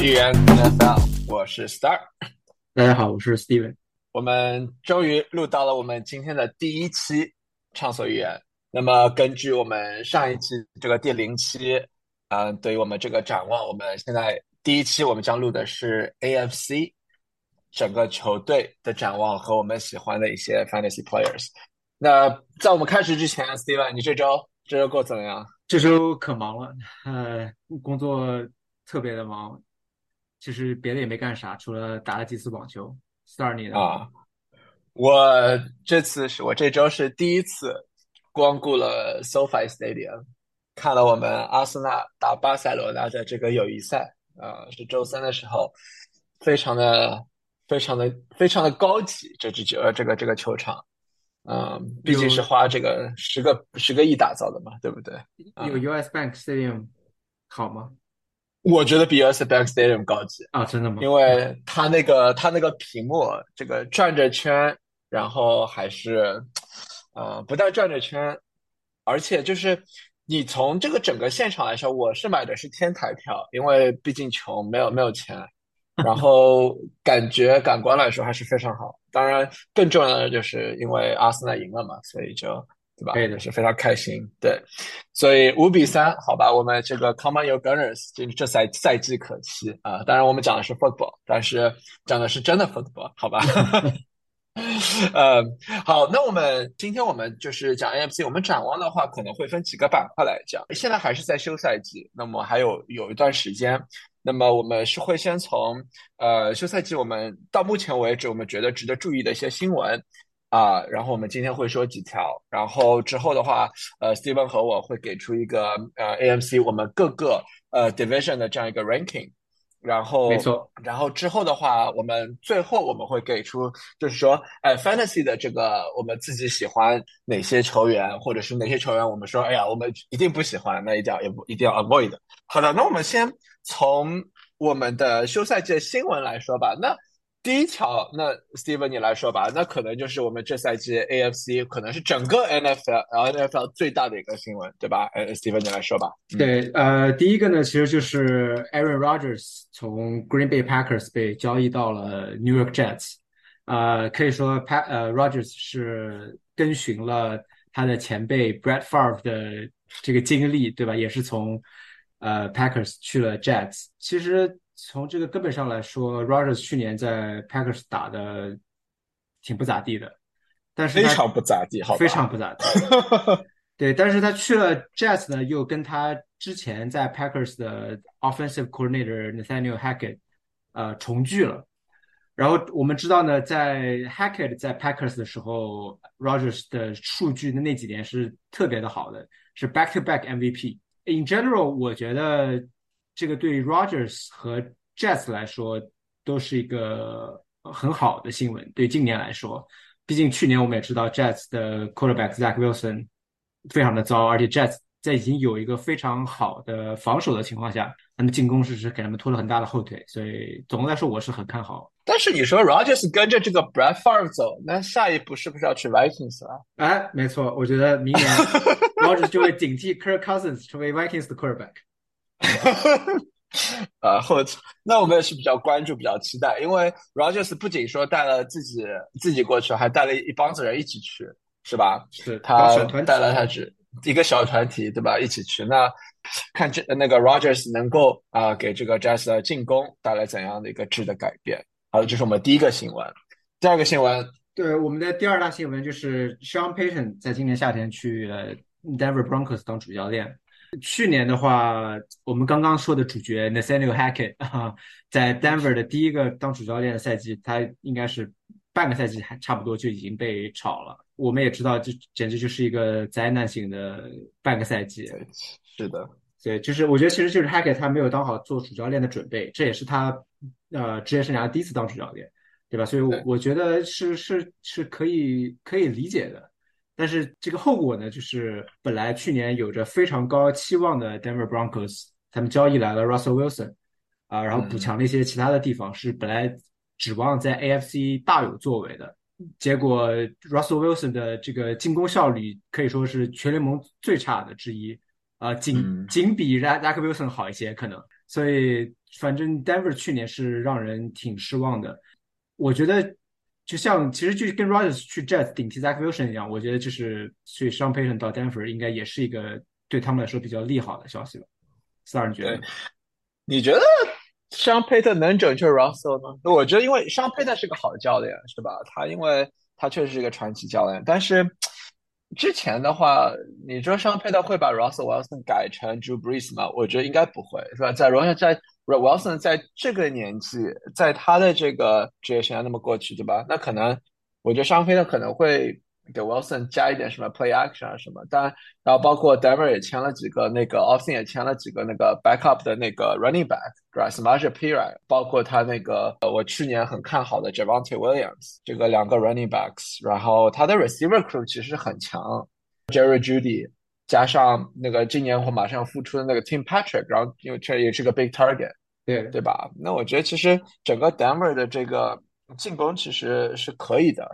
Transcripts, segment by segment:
预言 NFL，我是 Star。大家好，我是 Steven。我们终于录到了我们今天的第一期畅所欲言。那么根据我们上一期这个第零期，嗯，对于我们这个展望，我们现在第一期我们将录的是 AFC 整个球队的展望和我们喜欢的一些 Fantasy Players。那在我们开始之前，Steven，你这周这周过怎么样？这周可忙了，呃，工作特别的忙，其实别的也没干啥，除了打了几次网球。Star 你呢？啊，我这次是我这周是第一次光顾了 SoFi Stadium，看了我们阿森纳打巴塞罗那的这个友谊赛，啊，是周三的时候，非常的、非常的、非常的高级，这支球呃这个这个球场。嗯，毕竟是花这个十个十个亿打造的嘛，对不对？有 US Bank Stadium 好吗？我觉得比 US Bank Stadium 高级啊，真的吗？因为它那个它那个屏幕这个转着圈，然后还是呃不但转着圈，而且就是你从这个整个现场来说，我是买的是天台票，因为毕竟穷，没有没有钱。然后感觉感官来说还是非常好，当然更重要的就是因为阿森纳赢了嘛，所以就对吧？对的，是非常开心。对，所以五比三，好吧，我们这个 Come on your Gunners，这这赛赛季可期啊！当然我们讲的是 football，但是讲的是真的 football，好吧？呃，好，那我们今天我们就是讲 AFC，我们展望的话可能会分几个板块来讲。现在还是在休赛季，那么还有有一段时间。那么我们是会先从呃休赛季，我们到目前为止我们觉得值得注意的一些新闻啊，然后我们今天会说几条，然后之后的话，呃，Steven 和我会给出一个呃 AMC 我们各个呃 division 的这样一个 ranking。然后，没错。然后之后的话，我们最后我们会给出，就是说，哎，fantasy 的这个我们自己喜欢哪些球员，或者是哪些球员，我们说，哎呀，我们一定不喜欢，那一定要也不一定要 avoid。好的，那我们先从我们的休赛季的新闻来说吧。那第一条，那 Steven 你来说吧，那可能就是我们这赛季 AFC 可能是整个 NFL NFL 最大的一个新闻，对吧？呃，Steven 你来说吧。对，呃，第一个呢，其实就是 Aaron Rodgers 从 Green Bay Packers 被交易到了 New York Jets，呃，可以说 Pa 呃 Rodgers 是跟循了他的前辈 Brett Favre 的这个经历，对吧？也是从呃 Packers 去了 Jets，其实。从这个根本上来说，Rogers 去年在 Packers 打的挺不咋地的，但是非常不咋地，好非常不咋地。对，但是他去了 Jets 呢，又跟他之前在 Packers 的 Offensive Coordinator Nathaniel Hackett 呃重聚了。然后我们知道呢，在 Hackett 在 Packers 的时候，Rogers 的数据的那几年是特别的好的，是 Back to Back MVP。In general，我觉得。这个对 Rogers 和 Jets 来说都是一个很好的新闻。对今年来说，毕竟去年我们也知道 Jets 的 Quarterback Zach Wilson 非常的糟，而且 Jets 在已经有一个非常好的防守的情况下，他们进攻是是给他们拖了很大的后腿。所以总的来说，我是很看好。但是你说 Rogers 跟着这个 Brad Favre 走，那下一步是不是要去 Vikings 啊？哎，没错，我觉得明年 Rogers 就会顶替 Kirk Cousins 成为 Vikings 的 Quarterback。呃，后那我们也是比较关注、比较期待，因为 Rogers 不仅说带了自己自己过去，还带了一帮子人一起去，是吧？是他带了他只一个小团体，对吧？一起去，那看这那个 Rogers 能够啊给这个 Jazz 的进攻带来怎样的一个质的改变？好，这是我们第一个新闻。第二个新闻，对我们的第二大新闻就是 Sean Payton 在今年夏天去了 Denver Broncos 当主教练。去年的话，我们刚刚说的主角 Nathaniel Hackett 啊，在 Denver 的第一个当主教练的赛季，他应该是半个赛季还差不多就已经被炒了。我们也知道，这简直就是一个灾难性的半个赛季。是的，对，就是我觉得其实就是 Hackett 他没有当好做主教练的准备，这也是他呃职业生涯第一次当主教练，对吧？所以我觉得是是是可以可以理解的。但是这个后果呢，就是本来去年有着非常高期望的 Denver Broncos，他们交易来了 Russell Wilson，啊，然后补强了一些其他的地方，是本来指望在 AFC 大有作为的。结果 Russell Wilson 的这个进攻效率可以说是全联盟最差的之一，啊，仅仅比 Zach Wilson 好一些可能。所以反正 Denver 去年是让人挺失望的。我觉得就像其实就跟 Rodgers 去 Jets 顶替 Zach Wilson 一样，我觉得就是去 Sean Payton 到 Denver 应该也是一个对他们来说比较利好的消息吧。四二，你觉得？你觉得 Sean Payton 能拯救 Russell 吗？我觉得，因为 Sean Payton 是个好教练，是吧？他因为他确实是一个传奇教练，但是。之前的话，你说上佩特会把 Russell Wilson 改成 Drew Brees 吗？我觉得应该不会，是吧？在荣耀在 Wilson 在这个年纪，在他的这个职业生涯那么过去，对吧？那可能，我觉得商飞呢可能会。给 Wilson 加一点什么 play action 啊什么，当然，后包括 Denver 也签了几个那个 Austin 也签了几个那个 backup 的那个 running back，对吧？Smash p i r a 包括他那个我去年很看好的 Javante Williams，这个两个 running backs，然后他的 receiver crew 其实很强，Jerry Judy 加上那个今年会马上复出的那个 Tim Patrick，然后因为这也是个 big target，对对吧？那我觉得其实整个 Denver 的这个进攻其实是可以的。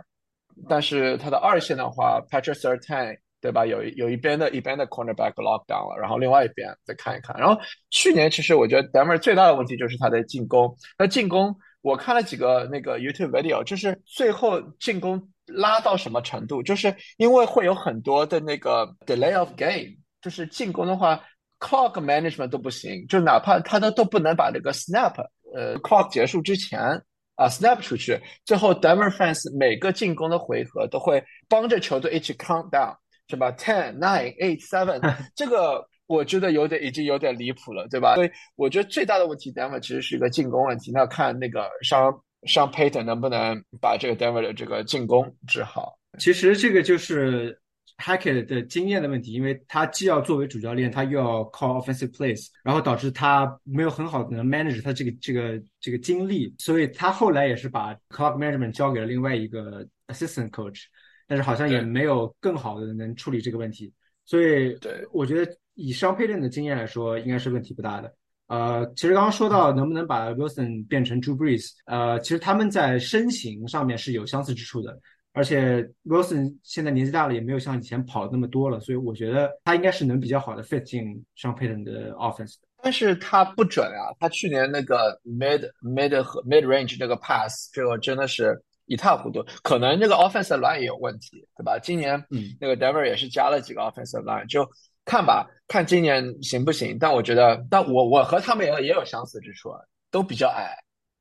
但是他的二线的话，Patrick Sertan，对吧？有有一边的一边的 cornerback lock down 了，然后另外一边再看一看。然后去年其实我觉得 Denver 最大的问题就是他的进攻。那进攻我看了几个那个 YouTube video，就是最后进攻拉到什么程度？就是因为会有很多的那个 delay of game，就是进攻的话 clock management 都不行，就哪怕他都都不能把这个 snap，呃，clock 结束之前。啊，snap 出去，最后 Denver fans 每个进攻的回合都会帮着球队一起 count down，是吧？Ten, nine, eight, seven，这个我觉得有点已经有点离谱了，对吧？所以我觉得最大的问题，Denver 其实是一个进攻问题。那看那个上上 Payton 能不能把这个 Denver 的这个进攻治好。其实这个就是。Hackett 的经验的问题，因为他既要作为主教练，他又要 call offensive plays，然后导致他没有很好的能 manage 他这个这个这个精力，所以他后来也是把 clock management 交给了另外一个 assistant coach，但是好像也没有更好的能处理这个问题，所以对我觉得以商配练的经验来说，应该是问题不大的。呃，其实刚刚说到能不能把 Wilson 变成 Drew Brees，呃，其实他们在身形上面是有相似之处的。而且 Wilson 现在年纪大了，也没有像以前跑那么多了，所以我觉得他应该是能比较好的 fit 进上 Payton 的 offense 的。但是他不准啊，他去年那个 mid mid 和 mid range 那个 pass，这个真的是一塌糊涂。可能这个 offensive line 也有问题，对吧？今年嗯，那个 Denver 也是加了几个 offensive line，就看吧，看今年行不行。但我觉得，但我我和他们也也有相似之处，都比较矮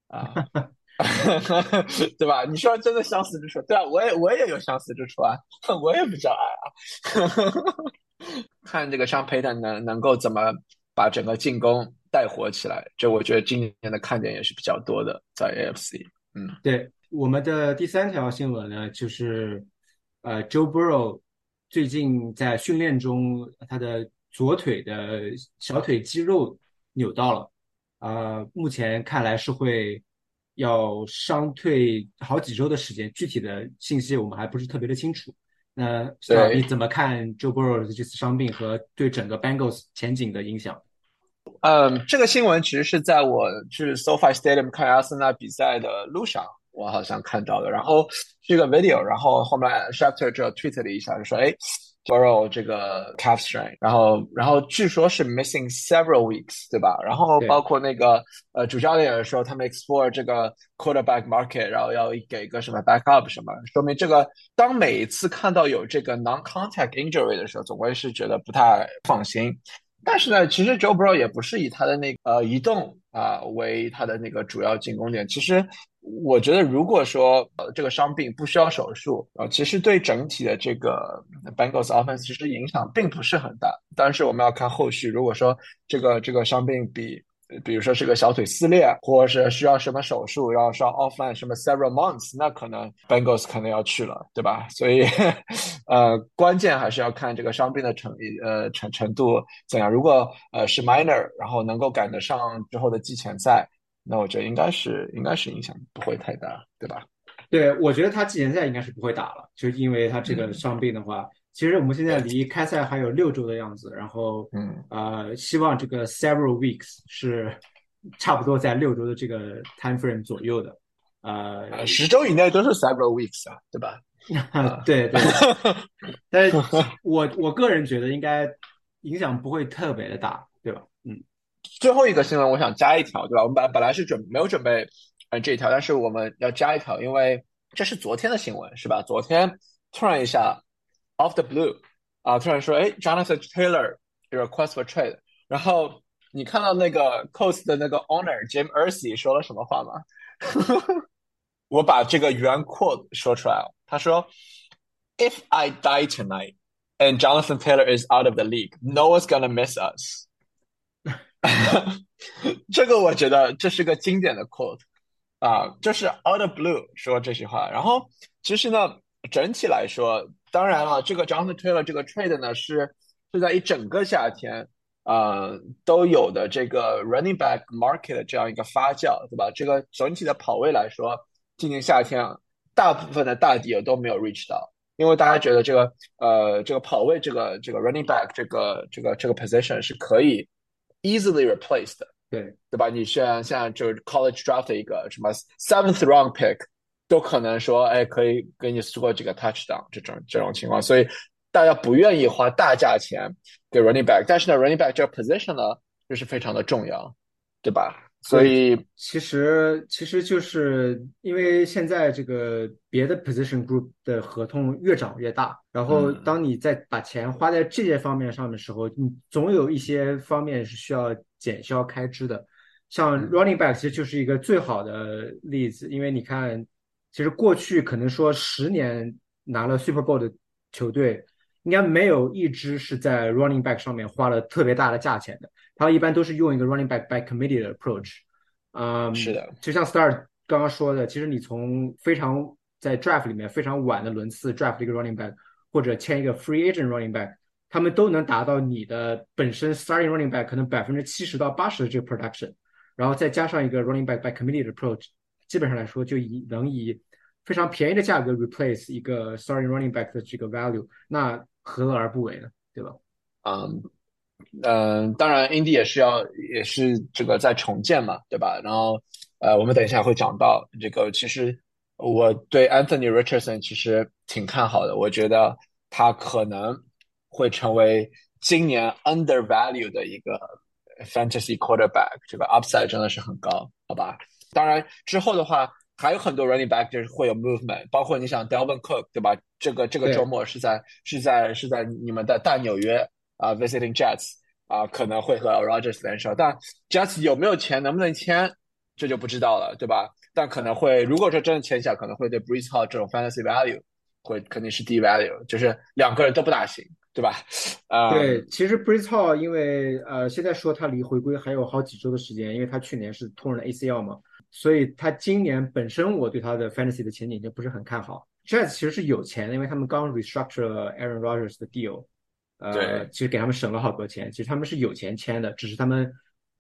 啊。对吧？你说真的相似之处，对啊，我也我也有相似之处啊，我也比较矮啊。看这个上佩顿能能够怎么把整个进攻带火起来，这我觉得今年的看点也是比较多的，在 AFC。嗯，对，我们的第三条新闻呢，就是呃，Joe Burrow 最近在训练中，他的左腿的小腿肌肉扭到了，啊，目前看来是会。要伤退好几周的时间，具体的信息我们还不是特别的清楚。那你怎么看 Joe Burrow 的这次伤病和对整个 Bengals 前景的影响？嗯，这个新闻其实是在我去 SoFi Stadium 看阿森纳比赛的路上，我好像看到的。然后是一个 video，然后后面 Schefter 就 tweet 了一下，就说：“哎。” Borrow 这个 calf strain，然后然后据说是 missing several weeks，对吧？然后包括那个呃主教练也说他们 explore 这个 quarterback market，然后要给个什么 backup 什么，说明这个当每一次看到有这个 non-contact injury 的时候，总归是觉得不太放心。但是呢，其实 Joe Burrow 也不是以他的那呃移动啊为他的那个主要进攻点，其实。我觉得，如果说呃这个伤病不需要手术啊，其实对整体的这个 Bengals offense 其实影响并不是很大。但是我们要看后续，如果说这个这个伤病比。比如说是个小腿撕裂，或者是需要什么手术，要上 offline 什么 several months，那可能 Bengals 可能要去了，对吧？所以，呃，关键还是要看这个伤病的程呃程程度怎样。如果呃是 minor，然后能够赶得上之后的季前赛。那我觉得应该是应该是影响不会太大，对吧？对，我觉得他季前赛应该是不会打了，就因为他这个伤病的话，其实我们现在离开赛还有六周的样子，然后嗯呃，希望这个 several weeks 是差不多在六周的这个 time frame 左右的，呃，十周以内都是 several weeks 啊，对吧？对 对，但是我我个人觉得应该影响不会特别的大，对吧？嗯。最后一个新闻，我想加一条，对吧？我们本本来是准没有准备呃这一条，但是我们要加一条，因为这是昨天的新闻，是吧？昨天突然一下 off the blue 啊，突然说，哎，Jonathan Taylor request for trade，然后你看到那个 Coast 的那个 owner Jim Irsay 说了什么话吗？我把这个原 quote 说出来了，他说：“If I die tonight and Jonathan Taylor is out of the league, no one's gonna miss us。”这个我觉得这是个经典的 quote 啊，就是 out of blue 说这句话。然后其实呢，整体来说， 当然了，这个 Jonathan Taylor 这个 trade 呢是是在一整个夏天。呃，都有的这个 running back market 的这样一个发酵，对吧？这个整体的跑位来说，今年夏天啊，大部分的大底都没有 reach 到，因为大家觉得这个呃，这个跑位这个这个 running back 这个这个这个 position 是可以 easily replaced 的，对对吧？你像像就是 college draft 一个什么 seventh round pick，都可能说哎可以给你 score 几个 touchdown 这种这种情况，所以。大家不愿意花大价钱给 running back，但是呢，running back 这个 position 呢，就是非常的重要，对吧？所以其实其实就是因为现在这个别的 position group 的合同越涨越大，然后当你在把钱花在这些方面上的时候，你总有一些方面是需要减消开支的。像 running back 其实就是一个最好的例子，因为你看，其实过去可能说十年拿了 Super Bowl 的球队。应该没有一支是在 running back 上面花了特别大的价钱的，他们一般都是用一个 running back by committee 的 approach。嗯，是的，就像 Star 刚刚说的，其实你从非常在 draft 里面非常晚的轮次 draft 一个 running back，或者签一个 free agent running back，他们都能达到你的本身 starting running back 可能百分之七十到八十的这个 production，然后再加上一个 running back by committee 的 approach，基本上来说就以能以非常便宜的价格 replace 一个 starting running back 的这个 value，那。何乐而不为呢？对吧？嗯嗯，当然，Indy 也是要也是这个在重建嘛，对吧？然后呃，我们等一下会讲到这个。其实我对 Anthony Richardson 其实挺看好的，我觉得他可能会成为今年 undervalue 的一个 fantasy quarterback，这个 upside 真的是很高，好吧？当然之后的话。还有很多 running back 就是会有 movement，包括你想 Delvin Cook 对吧？这个这个周末是在是在是在你们的大纽约啊，visiting Jets 啊，可能会和 Rogers 联手，但 Jets 有没有钱，能不能签，这就不知道了，对吧？但可能会，如果说真的签下，可能会对 Breeze Hall 这种 fantasy value 会肯定是低 value，就是两个人都不大行，对吧？啊，对，其实 Breeze Hall 因为呃现在说他离回归还有好几周的时间，因为他去年是突了 ACL 嘛。所以他今年本身我对他的 fantasy 的前景就不是很看好。Jazz 其实是有钱的，因为他们刚 restructure Aaron Rodgers 的 deal，呃，其实给他们省了好多钱。其实他们是有钱签的，只是他们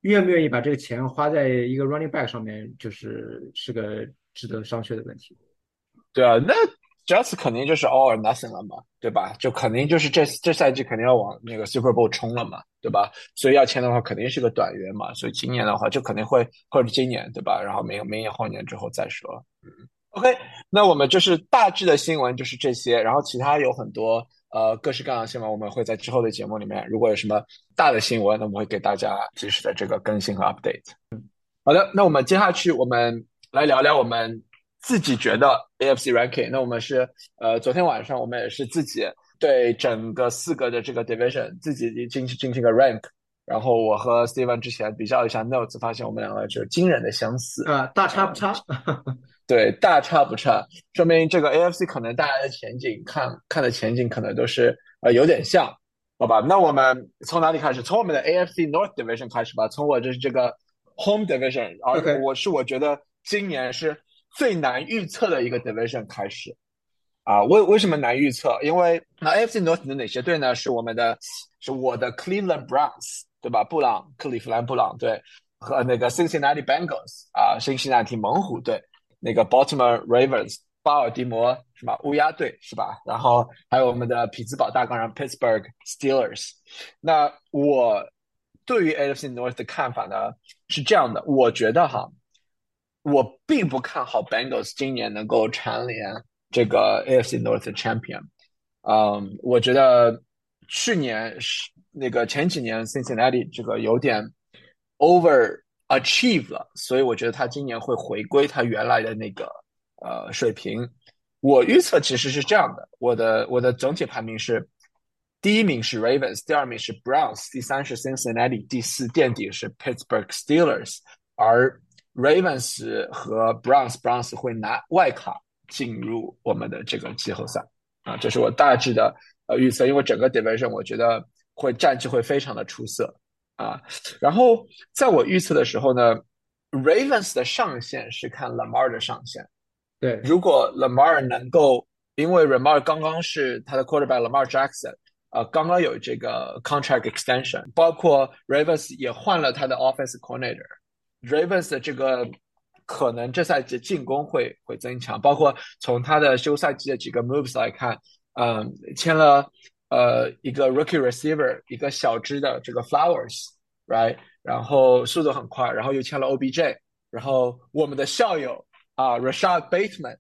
愿不愿意把这个钱花在一个 running back 上面，就是是个值得商榷的问题。对啊，那。Just 肯定就是 all or nothing 了嘛，对吧？就肯定就是这这赛季肯定要往那个 Super Bowl 冲了嘛，对吧？所以要签的话肯定是个短约嘛，所以今年的话就肯定会或者今年对吧？然后明明年后年之后再说。嗯，OK，那我们就是大致的新闻就是这些，然后其他有很多呃各式各样的新闻，我们会在之后的节目里面，如果有什么大的新闻，那我们会给大家及时的这个更新和 update。嗯，好的，那我们接下去我们来聊聊我们。自己觉得 AFC ranking，那我们是呃，昨天晚上我们也是自己对整个四个的这个 division 自己进行进行个 rank，然后我和 Steven 之前比较一下 notes，发现我们两个就惊人的相似啊，大差不差，对，大差不差，说明这个 AFC 可能大家的前景看看的前景可能都是呃有点像，好吧？那我们从哪里开始？从我们的 AFC North division 开始吧，从我就是这个 home division，而我是我觉得今年是。最难预测的一个 division 开始啊，为为什么难预测？因为那 AFC North 的哪些队呢？是我们的，是我的 Cleveland Browns，对吧？布朗，克利夫兰布朗队和那个 Cincinnati Bengals 啊，辛辛那提猛虎队，那个 Baltimore Ravens，巴尔的摩是吧乌鸦队是吧？然后还有我们的匹兹堡大钢人 Pittsburgh Steelers。那我对于 AFC North 的看法呢是这样的，我觉得哈。我并不看好 Bengals 今年能够蝉联这个 AFC North Champion。嗯，我觉得去年是那个前几年 Cincinnati 这个有点 over achieve 了，所以我觉得他今年会回归他原来的那个呃水平。我预测其实是这样的，我的我的整体排名是：第一名是 Ravens，第二名是 Browns，第三是 Cincinnati，第四垫底是 Pittsburgh Steelers。而 Ravens 和 Browns，Browns 会拿外卡进入我们的这个季后赛啊，这是我大致的呃预测。因为整个 Division 我觉得会战绩会非常的出色啊。然后在我预测的时候呢，Ravens 的上限是看 Lamar 的上限。对，如果 Lamar 能够，因为 Lamar 刚刚是他的 quarterback Lamar Jackson，呃，刚刚有这个 contract extension，包括 Ravens 也换了他的 offense coordinator，Ravens 的这个可能这赛季进攻会会增强，包括从他的休赛季的几个 moves 来看，嗯，签了呃一个 rookie receiver，一个小支的这个 Flowers，right，然后速度很快，然后又签了 OBJ，然后我们的校友。啊，Rashad Bateman，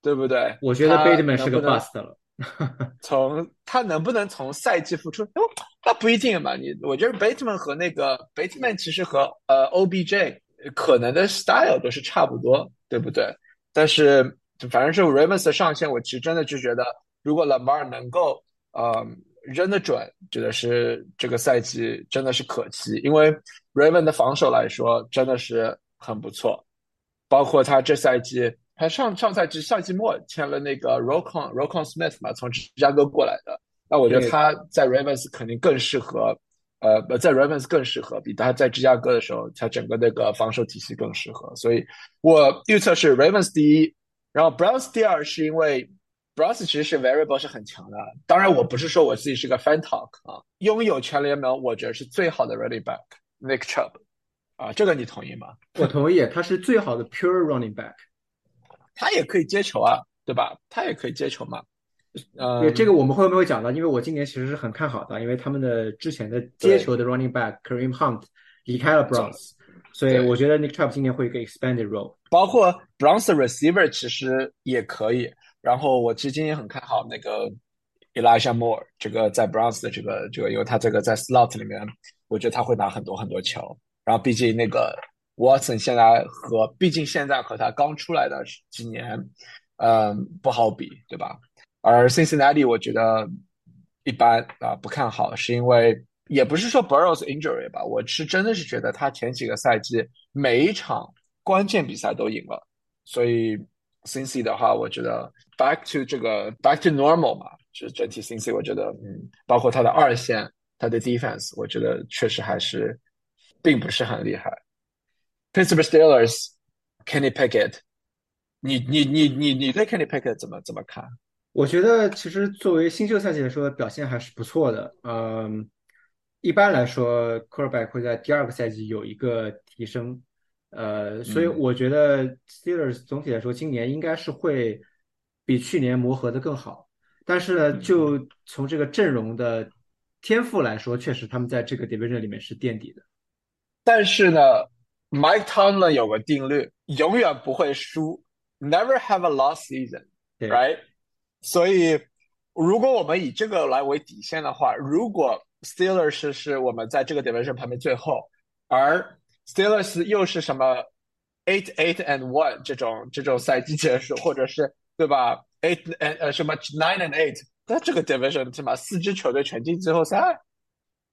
对不对？我觉得 Bateman 是个 bust 了。从他能不能从赛季复出？哦，那不一定嘛。你我觉得 Bateman 和那个 Bateman 其实和呃 OBJ 可能的 style 都是差不多，对不对？但是反正是 Ravens 的上限，我其实真的就觉得，如果 Lamar 能够呃扔得准，觉得是这个赛季真的是可期。因为 Raven 的防守来说真的是很不错。包括他这赛季，他上上赛季赛季末签了那个 Rocon Rocon Smith 嘛，从芝加哥过来的。那我觉得他在 Ravens 肯定更适合，呃，在 Ravens 更适合，比他在芝加哥的时候，他整个那个防守体系更适合。所以我预测是 Ravens 第一，然后 Browns 第二，是因为 Browns 其实是 variable 是很强的。当然，我不是说我自己是个 fan talk 啊，拥有全联盟我觉得是最好的 running back Nick Chubb。啊，这个你同意吗？我同意，他是最好的 pure running back，他也可以接球啊，对吧？他也可以接球嘛。呃，这个我们后面会讲到？因为我今年其实是很看好的，因为他们的之前的接球的 running back Kareem Hunt 离开了 Browns，所以我觉得 Nick Chubb 今年会一个 expanded role。包括 Browns receiver 其实也可以。然后我其实今年很看好那个 Elijah Moore，这个在 Browns 的这个这个，因为他这个在 slot 里面，我觉得他会拿很多很多球。然后，毕竟那个 Watson 现在和，毕竟现在和他刚出来的几年，嗯，不好比，对吧？而 Cincinnati 我觉得一般啊，不看好，是因为也不是说 Burrows injury 吧，我是真的是觉得他前几个赛季每一场关键比赛都赢了，所以 Cincy 的话，我觉得 back to 这个 back to normal 嘛，就整体 Cincy 我觉得，嗯，包括他的二线，他的 defense，我觉得确实还是。并不是很厉害。Pittsburgh Steelers，Kenny Pickett，你你你你你对 Kenny Pickett 怎么怎么看？我觉得其实作为新秀赛季来说，表现还是不错的。嗯，一般来说，Quarterback 会在第二个赛季有一个提升。呃，所以我觉得 Steelers 总体来说今年应该是会比去年磨合的更好。但是呢，就从这个阵容的天赋来说，确实他们在这个 Division 里面是垫底的。但是呢，Mike Tomlin 有个定律，永远不会输，Never have a lost season，right？所以，如果我们以这个来为底线的话，如果 Steelers 是我们在这个 division 排名最后，而 Steelers 又是什么 eight eight and one 这种这种赛季结束，或者是对吧？eight and 呃什么 nine and eight，那这个 division 起码四支球队全进季后赛。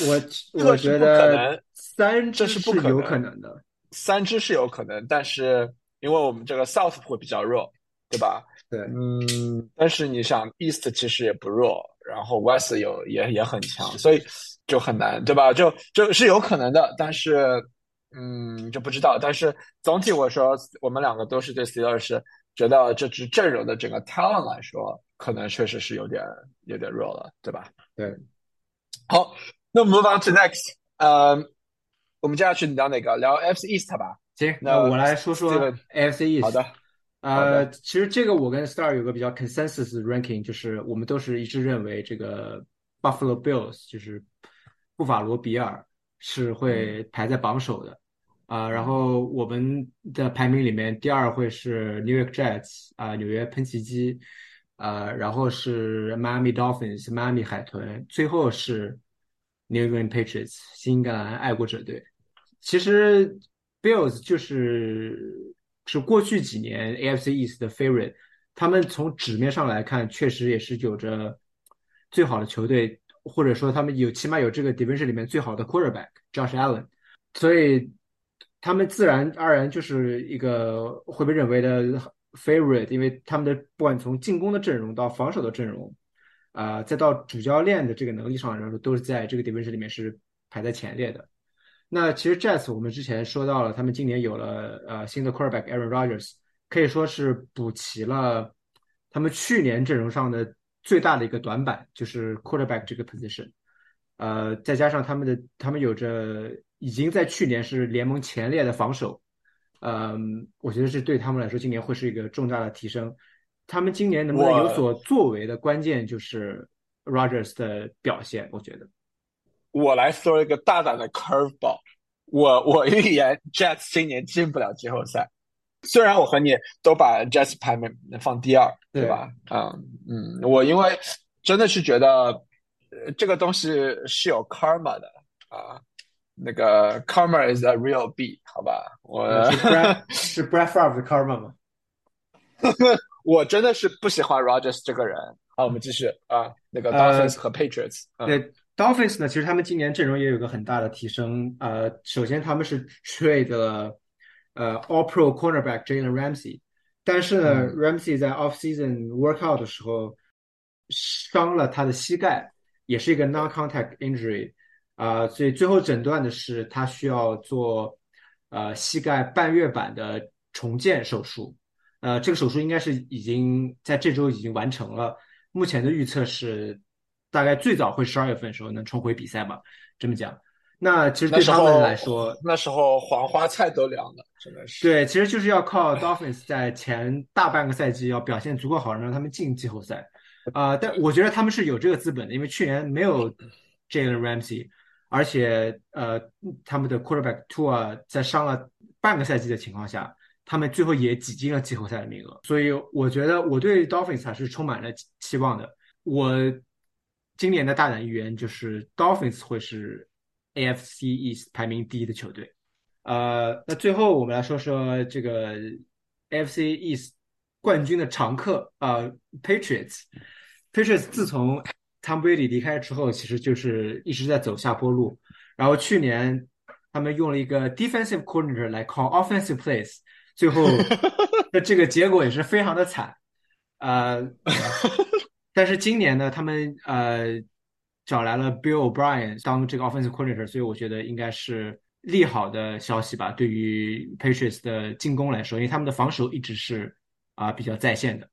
我我觉得三支是有可能的，三支是有可能，但是因为我们这个 South 会比较弱，对吧？对，嗯，但是你想 East 其实也不弱，然后 West 有也也很强，所以就很难，对吧？就就是有可能的，但是嗯，就不知道。但是总体我说，我们两个都是对 Steelers 觉得这支阵容的整个 talent 来说，可能确实是有点有点弱了，对吧？对，好。那 move on to next，呃，我们接下去聊哪个？聊 FC East 吧。行，那我来说说 FC East。好的。呃，其实这个我跟 Star 有个比较 consensus ranking，就是我们都是一致认为这个 Buffalo Bills 就是布法罗比尔是会排在榜首的。啊，然后我们的排名里面第二会是 New York Jets 啊，纽约喷气机，呃，然后是 Miami Dolphins，迈阿密海豚，最后是。New England Patriots 新英格兰爱国者队其实 Bills 就是是过去几年 AFC East 的 favorite，他们从纸面上来看，确实也是有着最好的球队，或者说他们有起码有这个 division 里面最好的 quarterback Josh Allen，所以他们自然而然就是一个会被认为的 favorite，因为他们的不管从进攻的阵容到防守的阵容，啊，再到主教练的这个能力上来说，都是在这个 division 里面是排在前列的。那其实 Jets 我们之前说到了，他们今年有了呃新的 quarterback Aaron Rodgers，可以说是补齐了他们去年阵容上的最大的一个短板，就是 quarterback 这个 position。呃，再加上他们的他们有着已经在去年是联盟前列的防守，嗯，我觉得是对他们来说今年会是一个重大的提升。他们今年能不能有所作为的关键就是 Rodgers 的表现，我觉得。我来说一个大胆的 curveball，我我预言 Jets 今年进不了季后赛。虽然我和你都把 Jets 排名放第二，对吧？嗯嗯，我因为真的是觉得这个东西是有 karma 的啊，那个 karma is a real b 好吧？我是 Favre 的 karma 吗？我真的是不喜欢 Rogers 这个人。好，我们继续啊，那个 Dolphins 和 Patriots。对。Dolphins 呢，其实他们今年阵容也有个很大的提升。呃，首先他们是 trade 了呃 All Pro cornerback Jalen Ramsey，但是呢，Ramsey 在 off season workout 的时候伤了他的膝盖，也是一个 non-contact injury 啊，所以最后诊断的是他需要做呃膝盖半月板的重建手术。呃，这个手术应该是已经在这周已经完成了。目前的预测是。大概最早会十二月份的时候能重回比赛吧，这么讲。那其实对他们来说，那时候黄花菜都凉了，真的是。对，其实就是要靠 Dolphins 在前大半个赛季要表现足够好，让他们进季后赛。啊，但我觉得他们是有这个资本的，因为去年没有 Jalen Ramsey，而且呃，他们的 Quarterback Tua 在伤了半个赛季的情况下，他们最后也挤进了季后赛的名额。所以我觉得我对 Dolphins 还是充满了期望的。我。今年的大胆预言就是 Dolphins 会是 AFC East 排名第一的球队。呃，那最后我们来说说这个 AFC East 冠军的常客啊，Patriots。Patriots 自从 Tom Brady 离开之后，其实就是一直在走下坡路。然后去年他们用了一个 defensive coordinator 来 call offensive plays，最后那这个结果也是非常的惨。呃。但是今年呢，他们呃找来了 Bill O'Brien 当这个 offensive coordinator，所以我觉得应该是利好的消息吧，对于 Patriots 的进攻来说，因为他们的防守一直是啊比较在线的。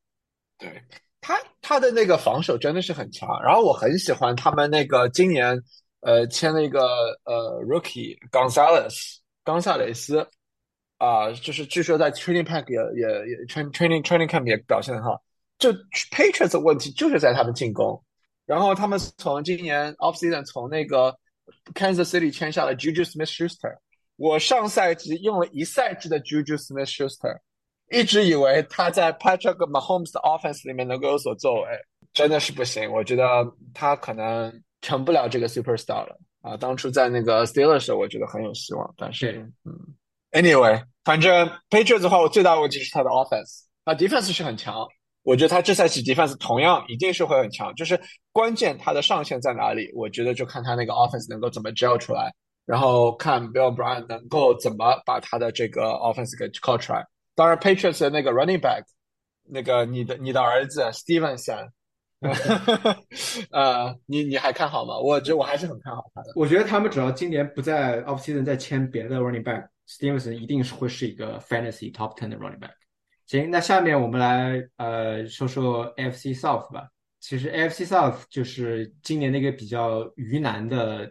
对他他的那个防守真的是很强，然后我很喜欢他们那个今年呃签了一个呃 rookie Gonzalez 冈萨雷斯啊，就是据说在 training pack 也也也 train training training camp 也表现很好。就 Patriots 的问题就是在他们进攻，然后他们从今年 offseason 从那个 Kansas City 签下了 Juju Smith-Schuster，我上赛季用了一赛季的 Juju Smith-Schuster，一直以为他在 Patrick Mahomes 的 offense 里面能够有所作为，真的是不行，我觉得他可能成不了这个 superstar 了啊。当初在那个 Steelers 时候，我觉得很有希望，但是嗯，anyway，反正 Patriots 的话，我最大的问题是他的 offense，啊，defense 是很强。我觉得他这赛季 defense 同样一定是会很强，就是关键他的上限在哪里？我觉得就看他那个 offense 能够怎么 gel 出来，然后看 Bill Brown 能够怎么把他的这个 offense 给 call 出来。当然，Patriots 的那个 running back，那个你的你的儿子 Stevenson，呃，你你还看好吗？我觉得我还是很看好他的。我觉得他们只要今年不在 off season 再签别的 running back，Stevenson 一定是会是一个 fantasy top ten 的 running back。行，那下面我们来呃说说 AFC South 吧。其实 AFC South 就是今年那个比较鱼腩的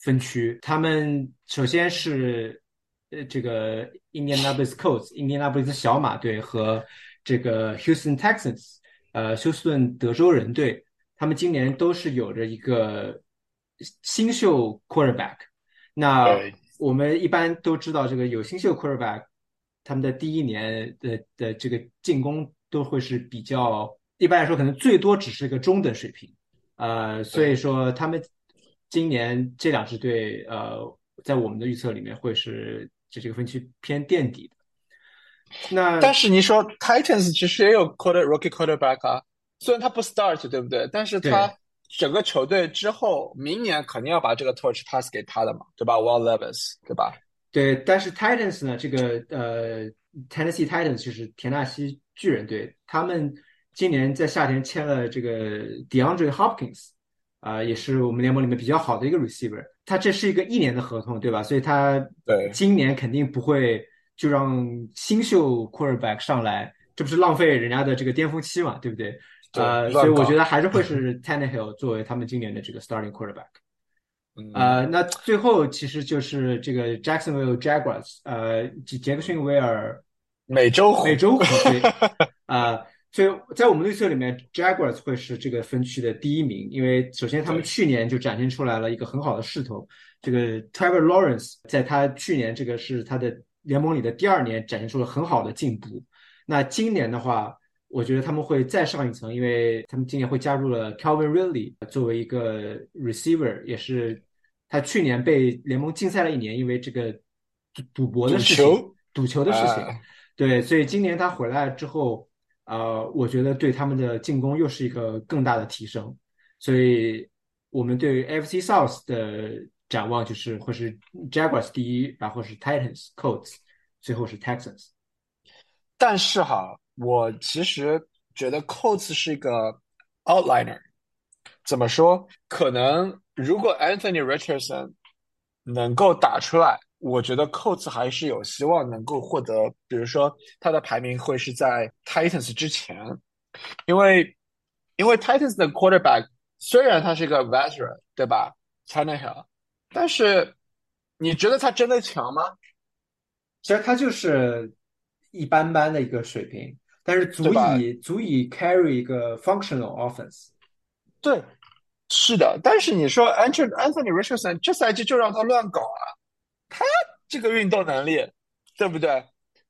分区。他们首先是呃这个 Indianapolis Colts，印第安纳布利斯小马队和这个 Houston Texans，呃休斯顿德州人队。他们今年都是有着一个新秀 quarterback。那我们一般都知道，这个有新秀 quarterback。他们的第一年的的这个进攻都会是比较一般来说，可能最多只是个中等水平，呃，所以说他们今年这两支队，呃，在我们的预测里面会是这这个分区偏垫底的。那但是你说 Titans 其实也有 quarter rookie quarterback 啊，虽然他不 start，对不对？但是他整个球队之后，明年肯定要把这个 torch pass 给他的嘛，对吧？Wall Levis，对吧？对，但是 Titans 呢，这个呃，Tennessee Titans 就是田纳西巨人队，他们今年在夏天签了这个 DeAndre Hopkins，啊，也是我们联盟里面比较好的一个 receiver。他这是一个一年的合同，对吧？所以他对今年肯定不会就让新秀 quarterback 上来，这不是浪费人家的这个巅峰期嘛，对不对？呃，所以我觉得还是会 是 Tannehill 作为他们今年的这个 starting quarterback。呃，那最后其实就是这个 Jacksonville Jaguars，呃，杰克逊威尔美洲美洲虎队，啊，所以在我们预测里面，Jaguars 会是这个分区的第一名，因为首先他们去年就展现出来了一个很好的势头，这个 Trevor Lawrence 在他去年这个是他的联盟里的第二年展现出了很好的进步，那今年的话。我觉得他们会再上一层，因为他们今年会加入了 Calvin Ridley 作为一个 receiver，也是他去年被联盟禁赛了一年，因为这个赌赌博的事情、赌球的事情。对，所以今年他回来之后，呃，我觉得对他们的进攻又是一个更大的提升。所以我们对于 FC South 的展望就是会是 Jaguars 第一，然后是 Titans、Colts，最后是 Texans。但是哈。我其实觉得 Coats 是一个 outliner，怎么说？可能如果 Anthony Richardson 能够打出来，我觉得 Colts 还是有希望能够获得，比如说他的排名会是在 Titans 之前，因为因为 Titans 的 quarterback 虽然他是一个 veteran，对吧？Tannehill，但是你觉得他真的强吗？其实他就是一般般的一个水平。但是足以足以 carry 一个 functional offense，对，是的。但是你说 Anthony Anthony Richardson 这赛季就让他乱搞啊，他这个运动能力，对不对？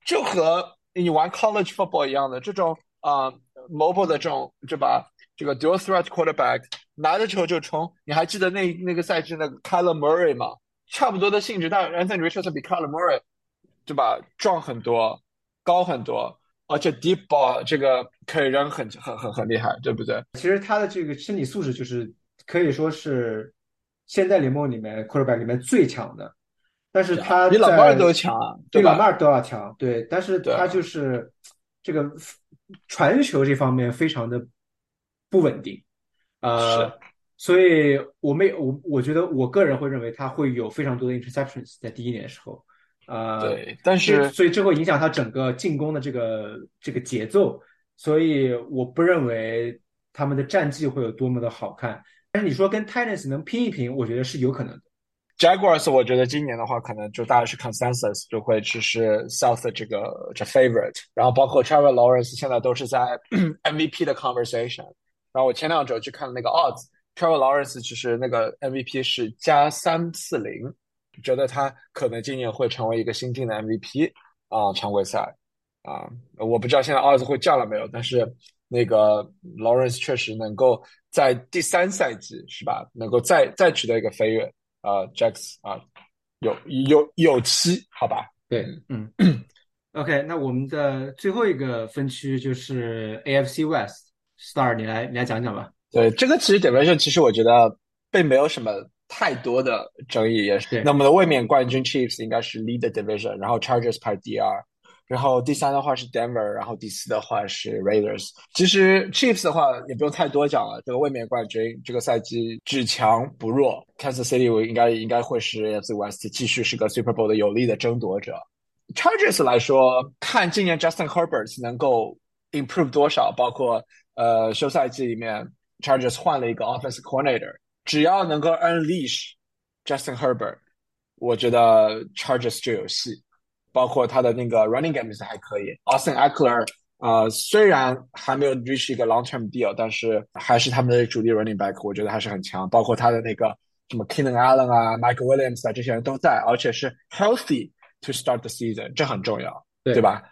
就和你玩 college football 一样的这种啊，mobile 的这种，对吧？这个 dual threat quarterback 拿着球就冲。你还记得那那个赛季那个 Kyler Murray 吗？差不多的性质，但 Anthony Richardson 比 Kyler Murray 对吧？壮很多，高很多。而且 deep ball 这个可以扔很很很很厉害，对不对？其实他的这个身体素质就是可以说是现在联盟里面 quarterback 里面最强的，但是他比老迈尔都强，比老迈尔都要强，对。但是他就是这个传球这方面非常的不稳定，呃，所以我没我我觉得我个人会认为他会有非常多的 interceptions 在第一年的时候。呃，对，但是所以这会影响他整个进攻的这个这个节奏，所以我不认为他们的战绩会有多么的好看。但是你说跟 Titans 能拼一拼，我觉得是有可能的。Jaguars 我觉得今年的话，可能就大家是 consensus 就会只是 South 这个这 favorite，然后包括 Trevor Lawrence 现在都是在 MVP 的 conversation。然后我前两周去看了那个 odds，Trevor Lawrence 其实那个 MVP 是加三四零。觉得他可能今年会成为一个新晋的 MVP 啊，常规赛啊，我不知道现在 odds 会降了没有，但是那个 Lawrence 确实能够在第三赛季是吧，能够再再取得一个飞跃啊，Jacks 啊，有有有期好吧？对，嗯，OK，那我们的最后一个分区就是 AFC West，Star 你来你来讲讲吧。对，这个其实 division 其实我觉得并没有什么。太多的争议也是。那么的卫冕冠军 Chiefs 应该是 lead division，然后 Chargers 排第二，然后第三的话是 Denver，然后第四的话是 Raiders。其实 Chiefs 的话也不用太多讲了，这个卫冕冠军这个赛季只强不弱，Kansas City 应该应该会是 AFC West 继续是个 Super Bowl 的有力的争夺者。Chargers 来说，看今年 Justin Herbert 能够 improve 多少，包括呃休赛季里面 Chargers 换了一个 offensive coordinator。只要能够 unleash Justin Herbert，我觉得 Chargers 就有戏。包括他的那个 running games 还可以。Austin Eckler，呃，虽然还没有 reach 一个 long term deal，但是还是他们的主力 running back，我觉得还是很强。包括他的那个什么 Keenan Allen 啊、Mike Williams 啊，这些人都在，而且是 healthy to start the season，这很重要，对吧？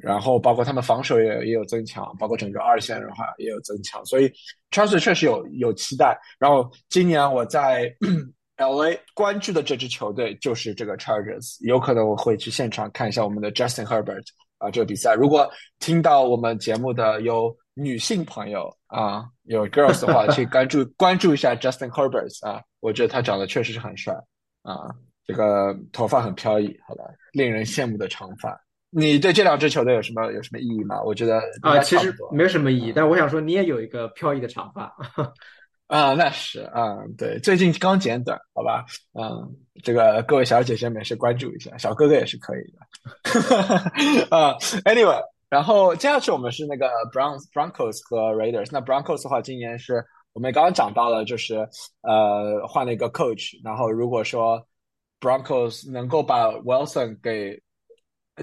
然后包括他们防守也也有增强，包括整个二线的话也有增强，所以 Charles 确实有有期待。然后今年我在 L A 关注的这支球队就是这个 Chargers，有可能我会去现场看一下我们的 Justin Herbert 啊这个比赛。如果听到我们节目的有女性朋友啊，有 girls 的话，去关注关注一下 Justin Herbert 啊，我觉得他长得确实是很帅啊，这个头发很飘逸，好吧，令人羡慕的长发。你对这两支球队有什么有什么意义吗？我觉得啊，其实没有什么意义，但我想说，你也有一个飘逸的长发。啊，那是啊，对，最近刚剪短，好吧，嗯，这个各位小姐姐们是关注一下，小哥哥也是可以的，啊，Anyway，然后接下去我们是那个 Browns Broncos 和 Raiders，那 Broncos 的话，今年是我们刚刚讲到了，就是呃换了一个 coach，然后如果说 Broncos 能够把 Wilson 给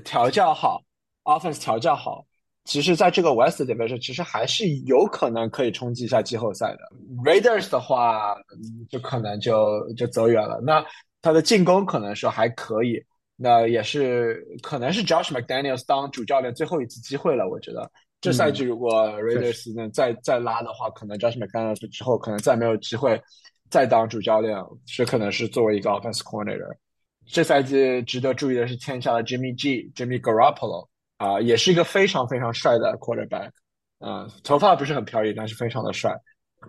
调教好，offense 调教好。其实，在这个 West Division，其实还是有可能可以冲击一下季后赛的。Raiders 的话，就可能就就走远了。那他的进攻可能说还可以，那也是可能是 Josh McDaniels 当主教练最后一次机会了。我觉得这赛季如果 Raiders 能再再拉的话，可能 Josh McDaniels 之后可能再没有机会再当主教练，是可能是作为一个 Offense Coordinator。这赛季值得注意的是签下了 Jimmy G、Jimmy Garoppolo。啊，也是一个非常非常帅的 quarterback，啊，头发不是很飘逸，但是非常的帅。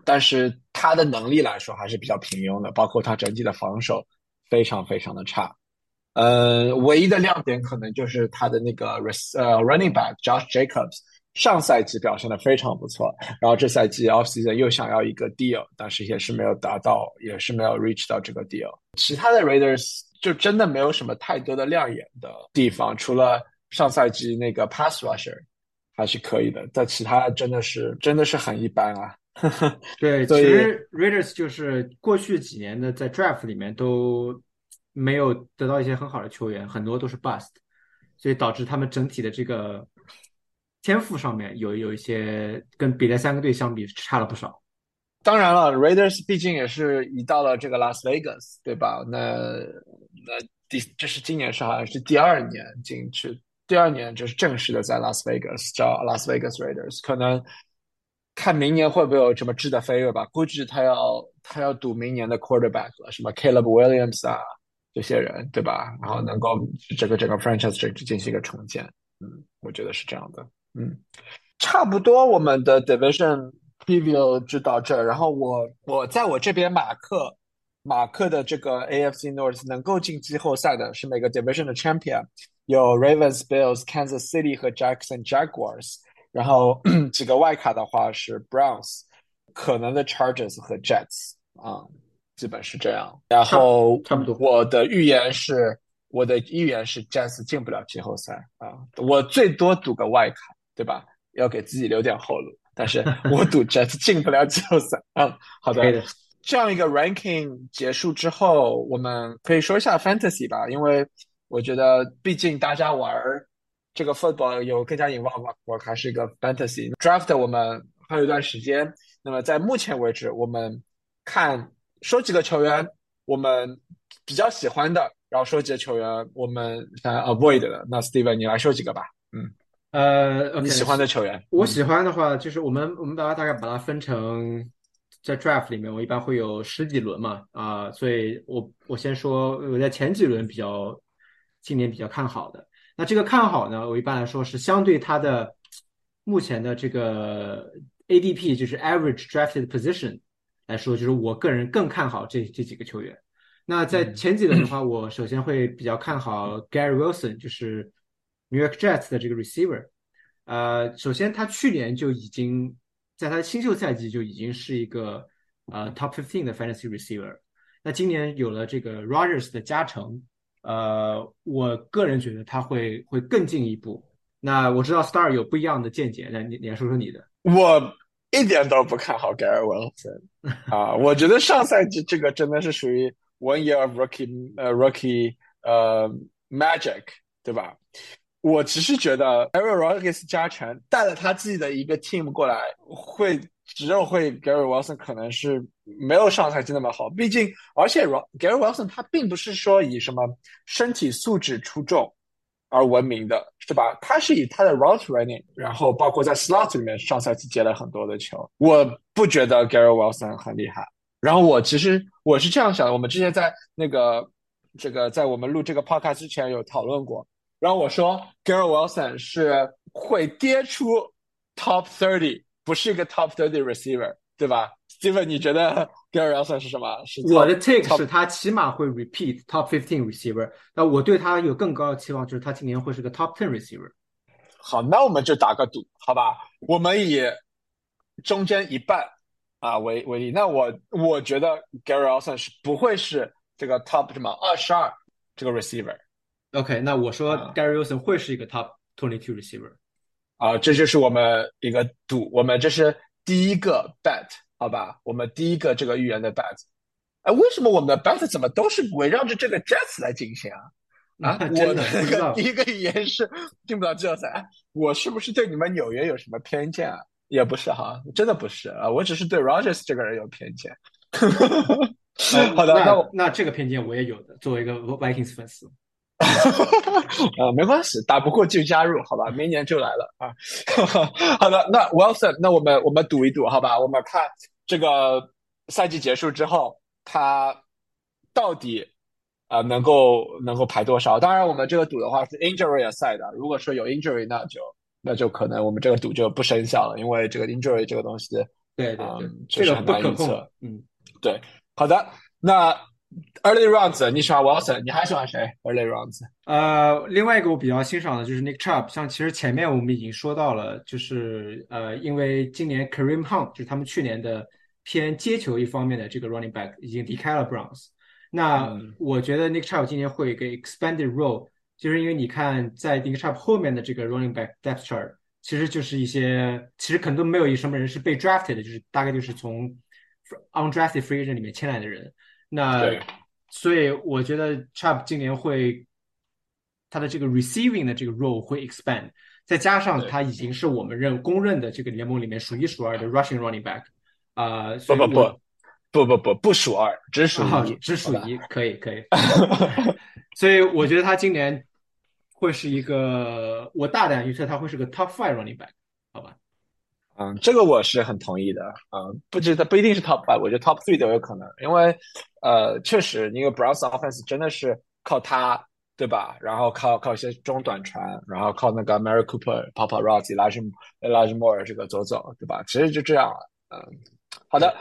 但是他的能力来说还是比较平庸的，包括他整体的防守非常非常的差。呃，唯一的亮点可能就是他的那个呃 running back Josh Jacobs，上赛季表现的非常不错，然后这赛季 off season 又想要一个 deal，但是也是没有达到，也是没有 reach 到这个 deal。其他的 Raiders 就真的没有什么太多的亮眼的地方，除了。上赛季那个 pass rusher 还是可以的，但其他真的是真的是很一般啊。对，其实 Raiders 就是过去几年的在 draft 里面都没有得到一些很好的球员，很多都是 bust，所以导致他们整体的这个天赋上面有有一些跟别的三个队相比差了不少。当然了，Raiders 毕竟也是移到了这个 Las Vegas，对吧？那那第这是今年是好像是第二年进去。第二年就是正式的在 Las Vegas 叫 Las Vegas Raiders，可能看明年会不会有什么质的飞跃吧。估计他要他要赌明年的 quarterback 了，什么 Caleb Williams 啊这些人，对吧？然后能够这个整个 franchise 这进行一个重建，嗯，我觉得是这样的，嗯，差不多我们的 division preview 就到这儿。然后我我在我这边马克马克的这个 AFC North 能够进季后赛的是每个 division 的 champion。有 Ravens、Bills、Kansas City 和 Jackson Jaguars，然后 几个外卡的话是 Browns，可能的 Chargers 和 Jets 啊，基本是这样。然后差不多，我的预言是，我的预言是 Jets 进不了季后赛啊，我最多赌个外卡，对吧？要给自己留点后路。但是我赌 Jets 进不了季后赛。嗯，好的。这样一个 ranking 结束之后，我们可以说一下 fantasy 吧，因为。我觉得，毕竟大家玩这个 football 有更加 involve，我还是一个 fantasy draft。我们还有一段时间，那么在目前为止，我们看收几个球员，我们比较喜欢的，然后收几个球员，我们想 avoid 的。那 Steven，你来收几个吧。嗯，呃，你喜欢的球员，我喜欢的话，就是我们我们把它大概把它分成。在 draft 里面，我一般会有十几轮嘛，啊，所以我我先说我在前几轮比较。今年比较看好的，那这个看好呢，我一般来说是相对它的目前的这个 ADP，就是 average drafted position 来说，就是我个人更看好这这几个球员。那在前几轮的话，我首先会比较看好 Gary Wilson，就是 New York Jets 的这个 receiver。呃，首先他去年就已经在他的新秀赛季就已经是一个呃 top fifteen 的 fantasy receiver。那今年有了这个 Rogers 的加成。呃，我个人觉得他会会更进一步。那我知道 Star 有不一样的见解，那你你来说说你的。我一点都不看好 Gary Wilson 啊，我觉得上赛季这个真的是属于 one year of rookie 呃 rookie 呃 magic，对吧？我其实觉得 Aaron Rodgers 加成带了他自己的一个 team 过来会。只认会 Gary Wilson 可能是没有上赛季那么好，毕竟而且 Gary Wilson 他并不是说以什么身体素质出众而闻名的，是吧？他是以他的 route running，然后包括在 slot 里面上赛季接了很多的球。我不觉得 Gary Wilson 很厉害然后我其实我是这样想的，我们之前在那个这个在我们录这个 podcast 之前有讨论过，然后我说 Garrett Wilson 是会跌出 top thirty，不是一个 top thirty receiver，对吧？Steven，你觉得 Garrett Wilson 是什么？是我的 take 是他起码会 repeat top fifteen receiver，那我对他有更高的期望，就是他今年会是个 top ten receiver。好，那我们就打个赌，好吧？我们以中间一半啊为为例，那我我觉得 Gary Olson 是不会是这个 top 什么二十二这个 receiver。OK，那我说啊 Gary Wilson 会是一个 top twenty two receiver。啊，这就是我们一个赌，我们这是第一个 bet，好吧？我们第一个这个预言的 bet。哎，为什么我们的 bet 怎么都是围绕着这个 Jets 来进行啊？啊，真我的第一个预言是进不到季后赛，哎我是不是对你们纽约有什么偏见啊？也不是哈，真的不是啊，我只是对 Rogers 这个人有偏见。好的，那那那这个偏见我也有的，作为一个 Vikings 粉丝。呃，没关系，打不过就加入，好吧？明年就来了啊。好的，那 Wilson，那我们我们赌一赌，好吧？我们看这个赛季结束之后，他到底啊、呃能够能够排多少？当然，我们这个赌的话是 injury aside 的，如果说有 injury，那就那就可能我们这个赌就不生效了，因为这个 injury 这个东西，嗯对对对，这个确实很不可控。嗯，对，好的，那 early rounds 你喜欢 Wilson，你还喜欢谁？early rounds？呃，另外一个我比较欣赏的就是 Nick Chubb，像其实前面我们已经说到了，就是呃，因为今年 Kareem Hunt 就是他们去年的偏接球一方面的这个 running back 已经离开了 Browns，那嗯我觉得 Nick Chubb 今年会有一个 expanded role，就是因为你看在 Nick Chubb 后面的这个 running back depth chart，其实就是一些其实可能都没有一什么人是被 drafted 的，就是大概就是从 undrafted free agent 里面签来的人。那所以我觉得 Chubb 今年会他的这个 receiving 的这个 role 会 expand，再加上他已经是我们认公认的这个联盟里面数一数二的 rushing running back，啊、所不不不不不不不数二，只数啊一，只数一，可以可以。所以我觉得他今年会是一个，我大胆预测他会是个 top five running back？嗯，这个我是很同意的。嗯，不知道不一定是 top five，我觉得 top three 都有可能，因为呃，确实，因为 Browns offense 真的是靠他，对吧？然后靠靠一些中短传，然后靠那个 Mary Cooper、Papa r o t t y Large Large Moore 这个走走，对吧？其实就这样。嗯，好的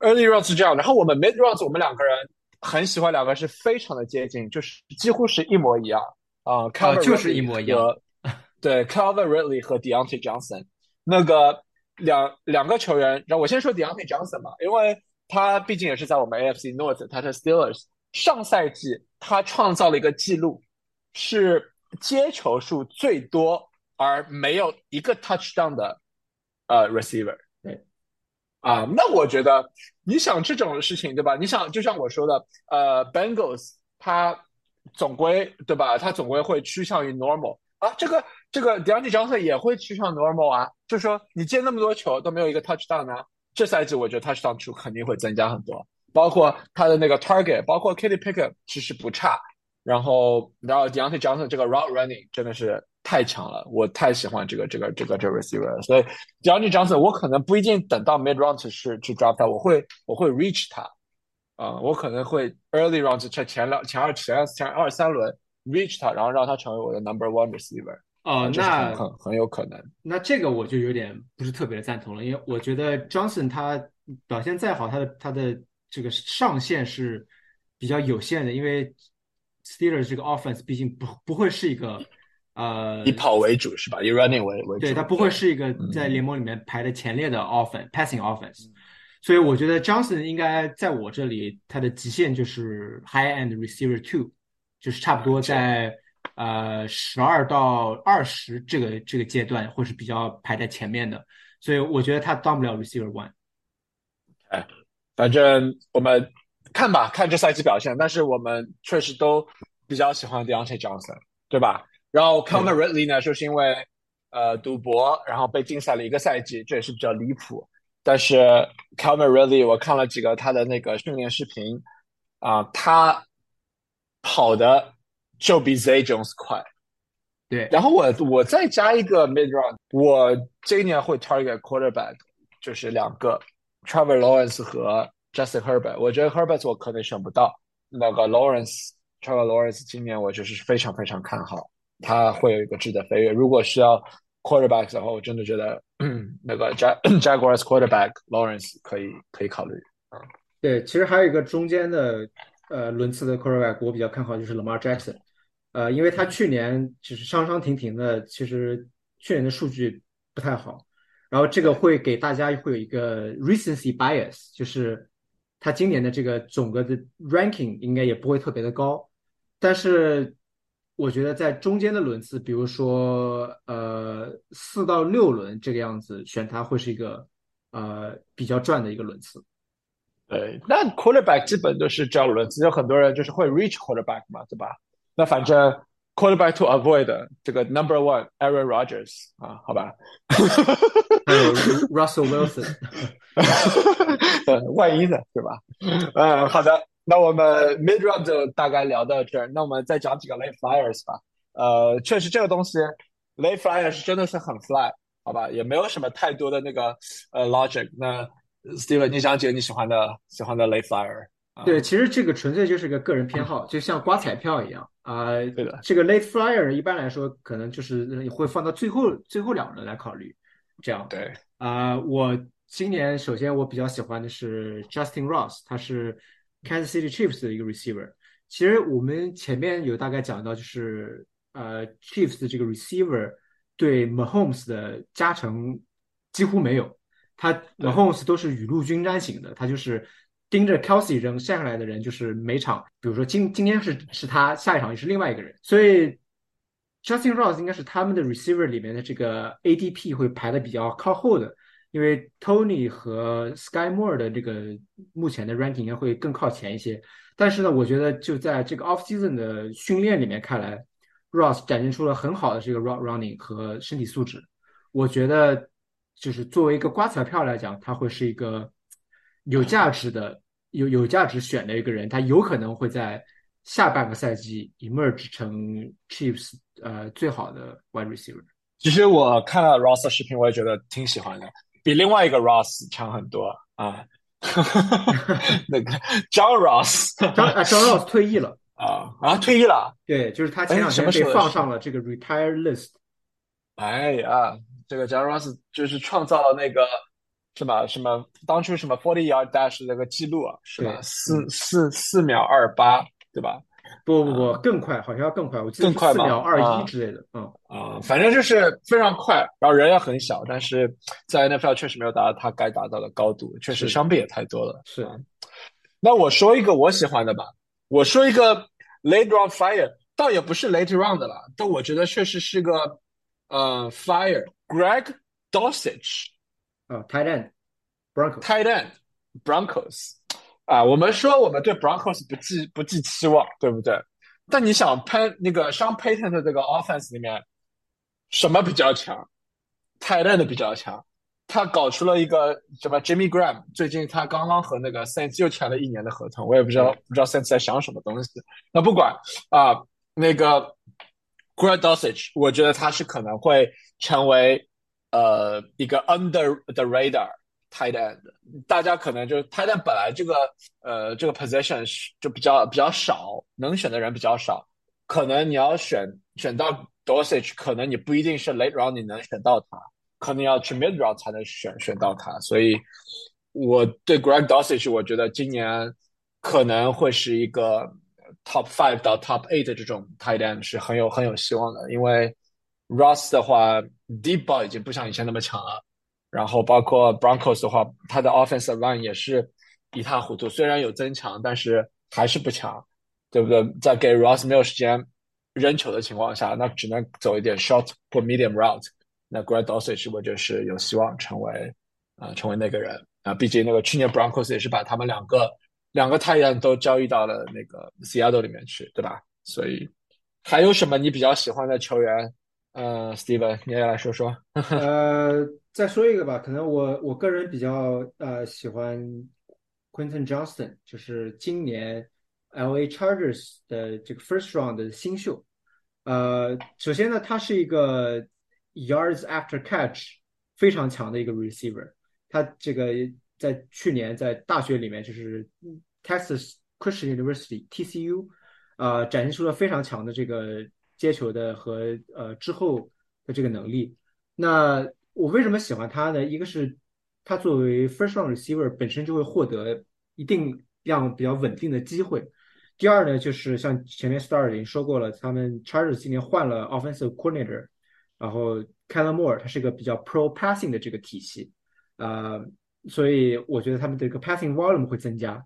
，Early rounds 是这样，然后我们 Mid rounds 我们两个人很喜欢，两个是非常的接近，就是几乎是一模一样啊，看、就是一模一样。对 Calvin Ridley 和 Deontay Johnson。那个两两个球员，然后我先说 Deontay Johnson 吧，因为他毕竟也是在我们 AFC North，他是 Steelers。上赛季他创造了一个记录，是接球数最多而没有一个 touchdown 的呃 receiver。对，啊，那我觉得你想这种事情，对吧？你想就像我说的，呃，Bengals 他总归对吧？他总归会趋向于 normal 啊，这个这个 Deontay Johnson 也会趋向 normal 啊，就说你接那么多球都没有一个 touchdown 呢、这赛季我觉得 touchdown 数肯定会增加很多，包括他的那个 target，包括 Kitty Pickett 其实不差，然后然后 Deontay Johnson 这个 route running 真的是太强了，我太喜欢这个这个这个这个 receiver 了，所以 Deontay Johnson 我可能不一定等到 mid round 去去抓他，我会我会 reach 他，啊、我可能会 early round 前前两前二前前二三轮 reach 他，然后让他成为我的 number one receiver，哦，那很很很有可能。那这个我就有点不是特别的赞同了，因为我觉得 Johnson 他表现再好，他的他的这个上限是比较有限的，因为 Steelers 这个 offense 毕竟不不会是一个呃以跑为主是吧？以 running 为为主，对，他不会是一个在联盟里面排的前列的 offense passing offense，所以我觉得 Johnson 应该在我这里他的极限就是 high end receiver two，就是差不多在呃十二到二十这个这个阶段会是比较排在前面的，所以我觉得他当不了 receiver one。哎反正我们看吧，看这赛季表现。但是我们确实都比较喜欢 Deontay Johnson，对吧？然后 Calvin Ridley 呢，就是因为呃赌博，然后被禁赛了一个赛季，这也是比较离谱。但是 Calvin Ridley 我看了几个他的那个训练视频啊、他跑的就比 Zay Jones 快。对，然后我我再加一个 mid round，我今年会 target quarterback，就是两个 Trevor Lawrence 和 Justin Herbert，我觉得 Herbert 我可能选不到。那个 Lawrence，Trevor Lawrence 今年我就是非常非常看好，他会有一个质的飞跃。如果需要 quarterback 的话，我真的觉得那个 Jag Jaguars quarterback Lawrence 可以可以考虑啊。对，其实还有一个中间的呃轮次的 quarterback，我比较看好就是 Lamar Jackson，呃，因为他去年就是伤伤停停的，其实去年的数据不太好。然后这个会给大家会有一个 recency bias，就是他今年的这个总个的 ranking 应该也不会特别的高，但是我觉得在中间的轮次，比如说呃四到六轮这个样子选他会是一个呃比较赚的一个轮次。对，那 quarterback 基本都是这样轮次，有很多人就是会 reach quarterback 嘛，对吧？那反正。Quarterback to avoid 这个 number one Aaron Rodgers 啊，好吧，还有 Russell Wilson，万一呢，对吧？嗯，好的，那我们 mid round 就大概聊到这儿，那我们再讲几个 late flyers 吧。呃，确实这个东西 late flyers 真的是很 fly，好吧，也没有什么太多的那个呃 logic。那 Steven，你想几个你喜欢的喜欢的 late flyer？对，其实这个纯粹就是个个人偏好，就像刮彩票一样啊。对的，这个 late flyer 一般来说可能就是会放到最后最后两轮来考虑，这样。对啊，我今年首先我比较喜欢的是 Justin Ross，他是 Kansas City Chiefs 的一个 receiver。其实我们前面有大概讲到，就是呃 Chiefs 的这个 receiver 对 Mahomes 的加成几乎没有，他 Mahomes 都是雨露均沾型的，他就是。盯着 Kelsey 扔下下来的人，就是每场，比如说今今天是是他，下一场也是另外一个人，所以 Justin Ross 应该是他们的 receiver 里面的这个 ADP 会排的比较靠后的，因为 Tony 和 Sky Moore 的这个目前的 ranking 应该会更靠前一些。但是呢，我觉得就在这个 off season 的训练里面看来，Ross 展现出了很好的这个 route running 和身体素质。我觉得就是作为一个刮彩票来讲，他会是一个有价值的。有有价值选的一个人，他有可能会在下半个赛季 emerge 成 Chiefs 呃最好的 wide receiver。其实我看了 Ross 的视频，我也觉得挺喜欢的，比另外一个 Ross 强很多啊。那个 John Ross，张啊 John Ross 退役了啊啊退役了。对，就是他前两天被放上了这个 retire list。哎呀，这个 John Ross 就是创造了那个。是吧？什么当初什么 forty yard dash 那个记录啊？是吧？四四四秒二八，对吧？不不不，更快，好像要更快。我记得四秒二一之类的。嗯啊，反正就是非常快，然后人也很小，但是在 NFL 确实没有达到他该达到的高度，确实伤病也太多了。是。那我说一个我喜欢的吧，我说一个 late round fire，倒也不是 late round 的了，但我觉得确实是个呃 fire，Greg Dosage。啊，tight end，Broncos，tight end，Broncos，啊，我们说我们对 Broncos 不寄不寄期望，对不对？但你想拍那个 Sean Payton 的这个 offense 里面，什么比较强？tight end 比较强。他搞出了一个什么 Jimmy Graham，最近他刚刚和那个 Saints 又签了一年的合同，我也不知道不知道 Saints 在想什么东西。那不管啊，那个 Greg Dosage，我觉得他是可能会成为。呃，一个 under the radar tight end，大家可能就 tight end 本来这个呃这个 position 就比较比较少，能选的人比较少，可能你要选选到 Dosage，可能你不一定是 late round 你能选到他，可能要去 mid round 才能选选到他，所以我对 Greg Dosage，我觉得今年可能会是一个 top five 到 top eight 这种 tight end 是很有很有希望的，因为。Ross 的话，Deepbo 已经不像以前那么强了。然后包括 Broncos 的话，他的 offensive line 也是一塌糊涂。虽然有增强，但是还是不强，对不对？在给 Ross 没有时间扔球的情况下，那只能走一点 short 或 medium route。那 Greg Dosage 我觉得是有希望成为啊，成为那个人啊。毕竟那个去年 Broncos 也是把他们两个两个太阳都交易到了那个 Seattle 里面去，对吧？所以还有什么你比较喜欢的球员？呃，Steven，你也来说说。呃，再说一个吧，可能我我个人比较呃喜欢 Quentin Johnston，就是今年 LA Chargers 的这个 First Round 的新秀。呃，首先呢，他是一个 Yards After Catch 非常强的一个 Receiver，他这个在去年在大学里面就是 Texas Christian University TCU，呃，展现出了非常强的这个接球的和呃之后的这个能力。那我为什么喜欢他呢？一个是他作为 first round receiver 本身就会获得一定量比较稳定的机会。第二呢，就是像前面 Star 已经说过了，他们 Chargers 今年换了 offensive coordinator，然后 Kellen Moore 他是一个比较 pro passing 的这个体系，呃，所以我觉得他们的这个 passing volume 会增加。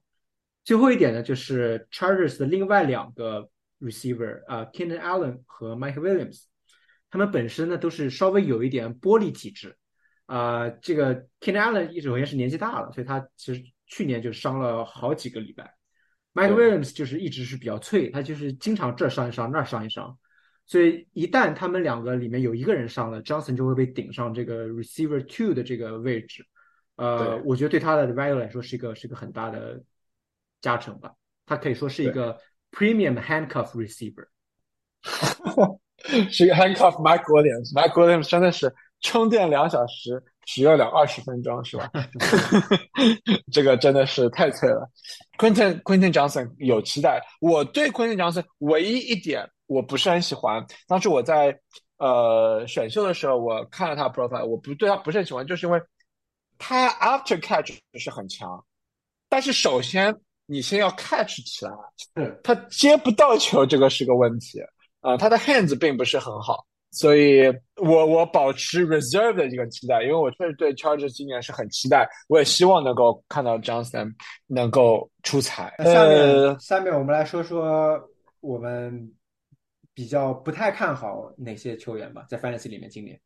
最后一点呢，就是 Chargers 的另外两个 receiver 啊 k e n n n Allen 和 Mike Williams，他们本身呢都是稍微有一点玻璃体质。啊，这个 k e n n n Allen 一首先是年纪大了，所以他其实去年就伤了好几个礼拜。Mike Williams 就是一直是比较脆，他就是经常这伤一伤，那伤一伤。所以一旦他们两个里面有一个人伤了，Johnson 就会被顶上这个 receiver two 的这个位置。呃，我觉得对他的 value 来说是一个是一个很大的加成吧。他可以说是一个 premium handcuff receiver。是一个 handcuff Mike Williams。Mike Williams 真的是充电两小时，使用了二十分钟，是吧？这个真的是太脆了。Quentin Quentin Johnson 有期待。我对 Quentin Johnson 唯一一点。我不是很喜欢。当时我在呃选秀的时候，我看了他 profile，我不对他不是很喜欢，就是因为他 after catch 是很强，但是首先你先要 catch 起来，他接不到球，这个是个问题啊。他的 hands 并不是很好，所以我我保持 reserve 的一个期待，因为我确实对 Chargers 今年是很期待，我也希望能够看到 Johnson 能够出彩。下面下面我们来说说我们。比较不太看好哪些球员吧，在 Fantasy 里面今年。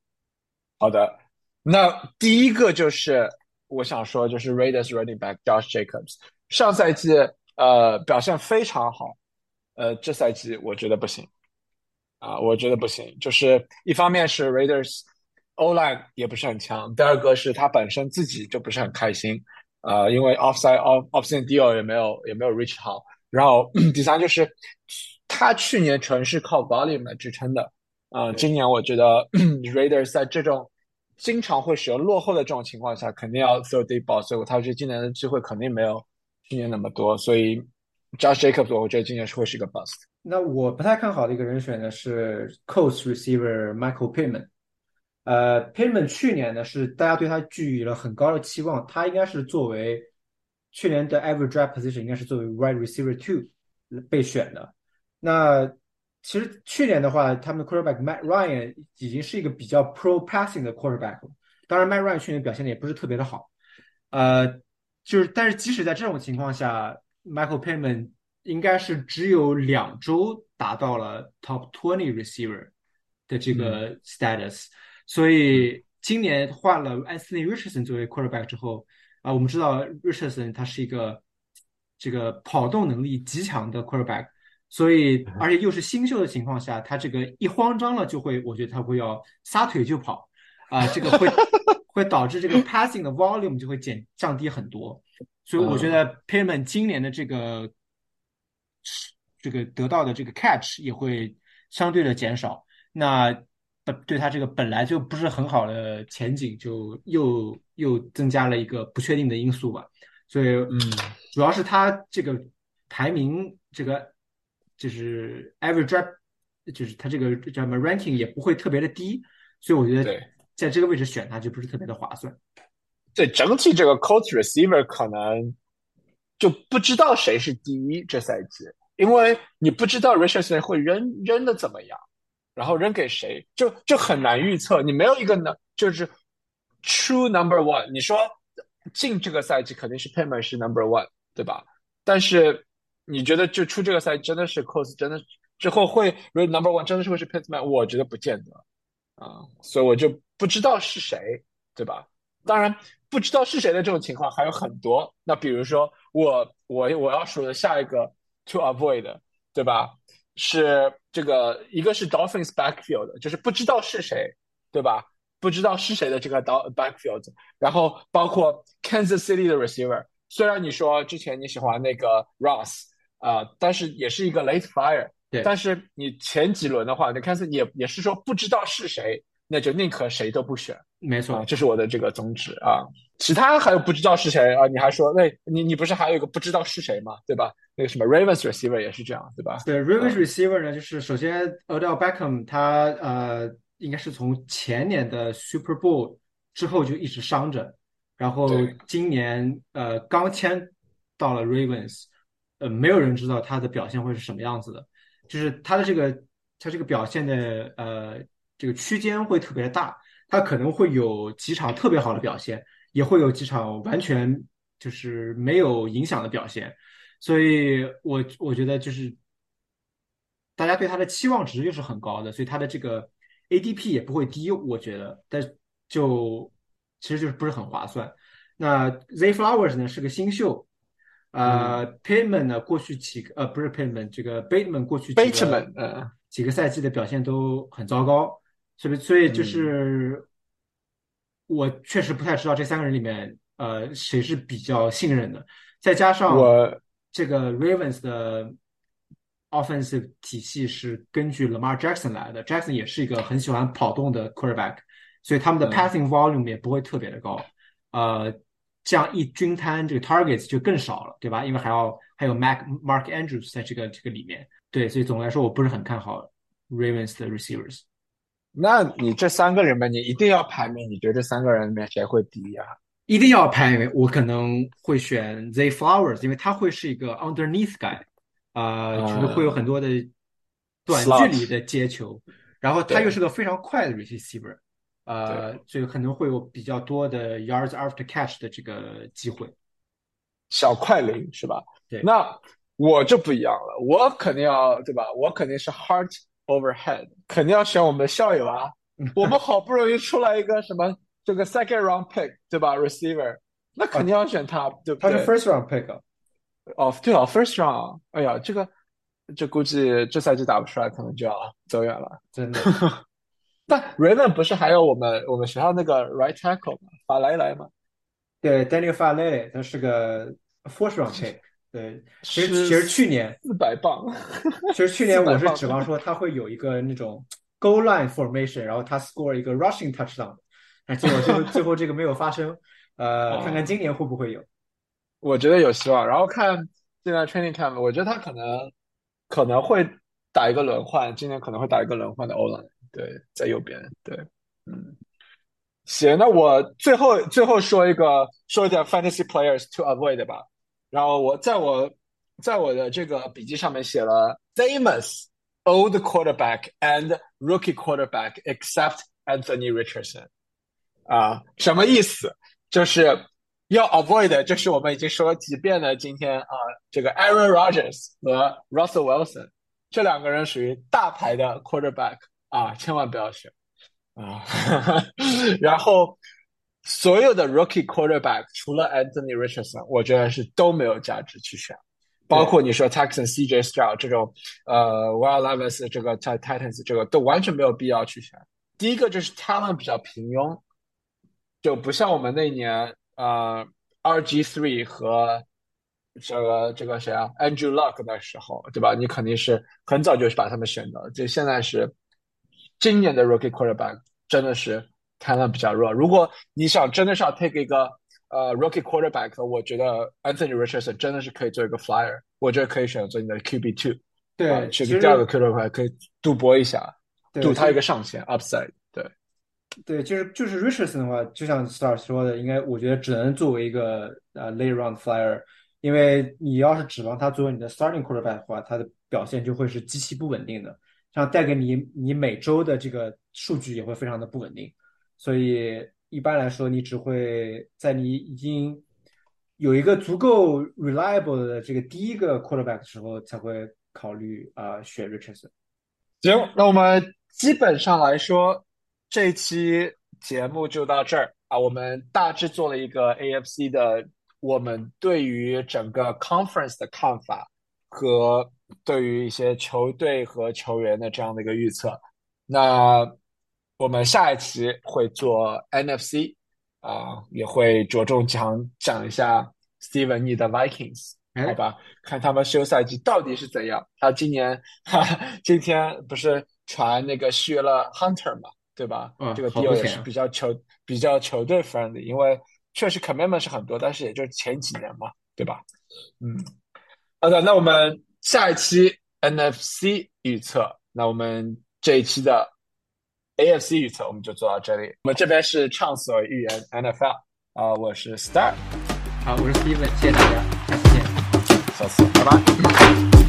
好的，那第一个就是我想说，就是 Raiders running back Josh Jacobs，上赛季呃表现非常好，呃这赛季我觉得不行啊，我觉得不行。就是一方面是 Raiders O line 也不是很强，第二个是他本身自己就不是很开心啊，因为 offside off offside deal 也没有也没有 reach 好，然后第三就是。他去年纯是靠 volume 来支撑的，啊，今年我觉得 Raiders 在这种经常会使用落后的这种情况下，肯定要 throw deep ball，所以他觉得今年的机会肯定没有去年那么多，所以 Josh Jacobs 我觉得今年是会是一个 bust。那我不太看好的一个人选呢是 cost receiver Michael Pittman，呃，Pittman 去年呢是大家对他寄予了很高的期望，他应该是作为去年的 average draft position 应该是作为 wide receiver two 被选的。那其实去年的话，他们的 quarterback Matt Ryan 已经是一个比较 pro passing 的 quarterback 了。当然，Matt Ryan 去年表现的也不是特别的好。呃，就是但是即使在这种情况下，Michael Pittman 应该是只有两周达到了 top twenty receiver 的这个 status。所以今年换了 Anthony Richardson 作为 quarterback 之后，啊，我们知道 Richardson 他是一个这个跑动能力极强的 quarterback。所以，而且又是新秀的情况下，他这个一慌张了，就会，我觉得他会要撒腿就跑，啊，这个会 会导致这个 passing 的 volume 就会减降低很多。所以，我觉得 Payman 今年的这个这个得到的这个 catch 也会相对的减少。那本对他这个本来就不是很好的前景，就又又增加了一个不确定的因素吧。所以，嗯，主要是他这个排名这个。就是 average draft，就是他这个叫什么 ranking 也不会特别的低，所以我觉得在这个位置选他就不是特别的划算。对，整体这个 coach receiver 可能就不知道谁是第一这赛季，因为你不知道 Richardson 会扔扔的怎么样，然后扔给谁，就就很难预测。你没有一个能，就是 true number one。你说进这个赛季肯定是 Payman 是 number one，对吧？但是。你觉得就出这个赛真的是 cos 真的之后会 number one 真的是会是 Pittman？我觉得不见得啊，所以我就不知道是谁，对吧？当然不知道是谁的这种情况还有很多。那比如说我我我要说的下一个 to avoid，对吧？是这个一个是 Dolphins backfield，就是不知道是谁，对吧？不知道是谁的这个 do- backfield，然后包括 Kansas City 的 receiver，虽然你说之前你喜欢那个 Ross。啊，但是也是一个 late fire，对。但是你前几轮的话，你看似也也是说不知道是谁，那就宁可谁都不选。没错，这是我的这个宗旨啊。其他还有不知道是谁啊？你还说那，你你不是还有一个不知道是谁吗？对吧？那个什么 Ravens receiver 也是这样，对吧？对，Ravens receiver 呢，就是首先 Odell Beckham 他呃，应该是从前年的 Super Bowl 之后就一直伤着，然后今年呃刚签到了 Ravens，呃，没有人知道他的表现会是什么样子的，就是他的这个他这个表现的呃这个区间会特别大，他可能会有几场特别好的表现。也会有几场完全就是没有影响的表现，所以我我觉得就是大家对他的期望值又是很高的，所以他的这个 ADP 也不会低，我觉得，但就其实就是不是很划算。那 Z Flowers 呢是个新秀，呃 p a y m a n 呢过去几个呃不是 p a y m a n 这个 Bateman 过去几个呃几个赛季的表现都很糟糕，所以所以就是。我确实不太知道这三个人里面，呃，谁是比较信任的。再加上我这个 Ravens 的 offensive 体系是根据 Lamar Jackson 来的，Jackson 也是一个很喜欢跑动的 quarterback，所以他们的 passing volume 也不会特别的高。呃，这样一均摊，这个 targets 就更少了，对吧？因为还要还有 Mac Mark Andrews 在这个这个里面，对，所以总的来说，我不是很看好 Ravens 的 receivers。那你这三个人吧，你一定要排名，你觉得这三个人里面谁会第一啊？一定要排名，我可能会选 Z Flowers，因为他会是一个 underneath guy，啊，就是会有很多的短距离的接球，然后他又是个非常快的 receiver，呃，这个可能会有比较多的 yards after catch 的这个机会。小快灵是吧？对。那我就不一样了，我肯定要对吧？我肯定是 heart。Overhead 肯定要选我们的校友啊！我们好不容易出来一个什么这个 second round pick 对吧？Receiver 那肯定要选他，对不对？他是 first round pick 哦，对啊，first round。哎呀，这个这估计这赛季打不出来，可能就要走远了，真的。但 Raven 不是还有我们我们学校那个 right tackle 吗？法莱莱吗？对，Daniel 法莱，他是个 fourth round pick。对，其实其实去年四百磅，其实去年我是指望说他会有一个那种 goal line formation，然后他 score 一个 rushing touchdown，但结果最后 最后这个没有发生。呃，看看今年会不会有？我觉得有希望。然后看现在 training camp，我觉得他可能可能会打一个轮换，今年可能会打一个轮换的 o line。对，在右边。对，嗯，行，那我最后最后说一个说一点 fantasy players to avoid 吧。然后我在我在我的这个笔记上面写了 famous old quarterback and rookie quarterback except Anthony Richardson，啊，什么意思？就是要 avoid，就是我们已经说了几遍的今天啊，这个 Aaron Rodgers 和 Russell Wilson 这两个人属于大牌的 quarterback 啊，千万不要选啊。然后。所有的 rookie quarterback 除了 Anthony Richardson，我觉得是都没有价值去选，包括你说 Texan CJ Stroud 这种，呃，Wild Levis 这个 Titans 这个都完全没有必要去选。第一个就是 talent 比较平庸，就不像我们那年呃 RG three 和这个这个谁啊 Andrew Luck 的时候，对吧？你肯定是很早就把他们选的。就现在是今年的 rookie quarterback 真的是。看了比较弱。如果你想真的是要 take 一个呃 rookie quarterback，我觉得 Anthony Richardson 真的是可以做一个 flyer，我觉得可以选择你的 QB two，对，去第二个 quarterback 可以赌博一下，赌他一个上限 upside。对，对，就是就是 Richardson 的话，就像 Star 说的，应该我觉得只能作为一个呃 late round flyer，因为你要是指望他作为你的 starting quarterback 的话，他的表现就会是极其不稳定的，像带给你你每周的这个数据也会非常的不稳定。所以一般来说，你只会在你已经有一个足够 reliable 的这个第一个 quarterback 的时候，才会考虑啊选 Richardson。行，那我们基本上来说，这期节目就到这儿啊。我们大致做了一个 AFC 的我们对于整个 conference 的看法和对于一些球队和球员的这样的一个预测。那我们下一期会做 NFC 啊，也会着重讲讲一下 Steven 你的 Vikings，好吧？看他们休赛季到底是怎样。他今年哈，今天不是传那个续约了 Hunter 嘛？对吧？嗯这个好 deal 也是比较球比较球队 friendly，因为确实 commitment 是很多，但是也就是前几年嘛，对吧？嗯，好的，那我们下一期 NFC 预测，那我们这一期的 AFC 预测我们就做到这里。我们这边是畅所欲言 NFL 啊、我是 Star，好，我是 Steven，谢谢大家，下次见。下次拜拜。